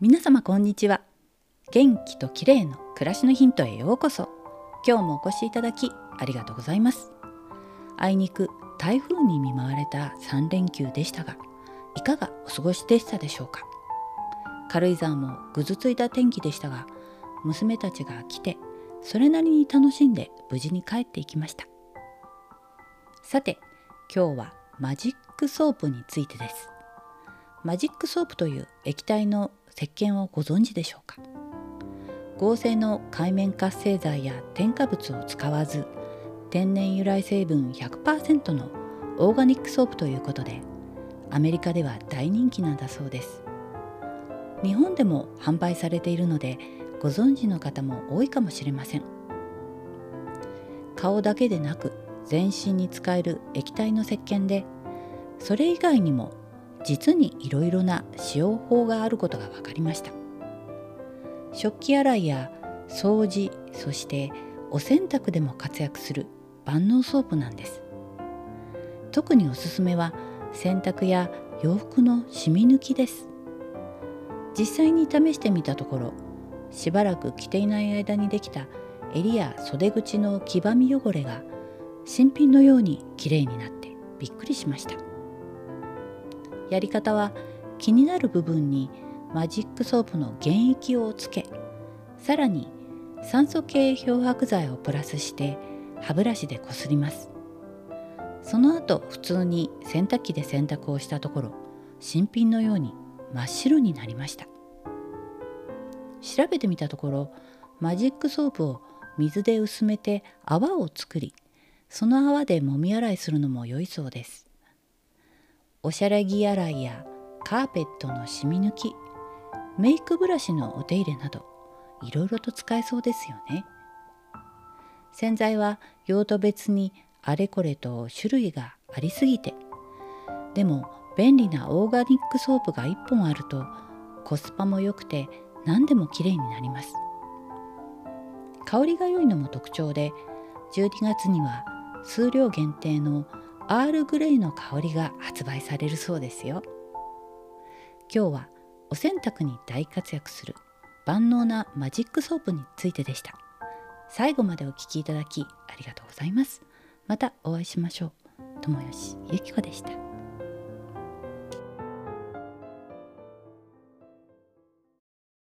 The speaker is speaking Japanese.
皆様こんにちは。元気と綺麗の暮らしのヒントへようこそ。今日もお越しいただきありがとうございます。あいにく台風に見舞われた3連休でしたがいかがお過ごしでしたでしょうか。軽井沢もぐずついた天気でしたが娘たちが来てそれなりに楽しんで無事に帰っていきました。さて今日はマジックソープについてです。マジックソープという液体の石鹸をご存知でしょうか？合成の界面活性剤や添加物を使わず天然由来成分100%のオーガニックソープということでアメリカでは大人気なんだそうです。日本でも販売されているのでご存知の方も多いかもしれません。顔だけでなく全身に使える液体の石鹸でそれ以外にも実にいろいろな使用法があることが分かりました。食器洗いや掃除そしてお洗濯でも活躍する万能ソープなんです。特におすすめは洗濯や洋服の染み抜きです。実際に試してみたところしばらく着ていない間にできた襟や袖口の黄ばみ汚れが新品のようにきれいになってびっくりしました。やり方は気になる部分にマジックソープの原液をつけさらに酸素系漂白剤をプラスして歯ブラシでこすります。その後普通に洗濯機で洗濯をしたところ新品のように真っ白になりました。調べてみたところマジックソープを水で薄めて泡を作りその泡でもみ洗いするのも良いそうです。おしゃれ着洗いやカーペットの染み抜きメイクブラシのお手入れなどいろいろと使えそうですよね。洗剤は用途別にあれこれと種類がありすぎてでも便利なオーガニックソープが1本あるとコスパも良くて何でもきれいになります。香りが良いのも特徴で12月には数量限定のアールグレイの香りが発売されるそうですよ。今日はお洗濯に大活躍する万能なマジックソープについてでした。最後までお聴きいただきありがとうございます。またお会いしましょう。友吉ゆき子でした。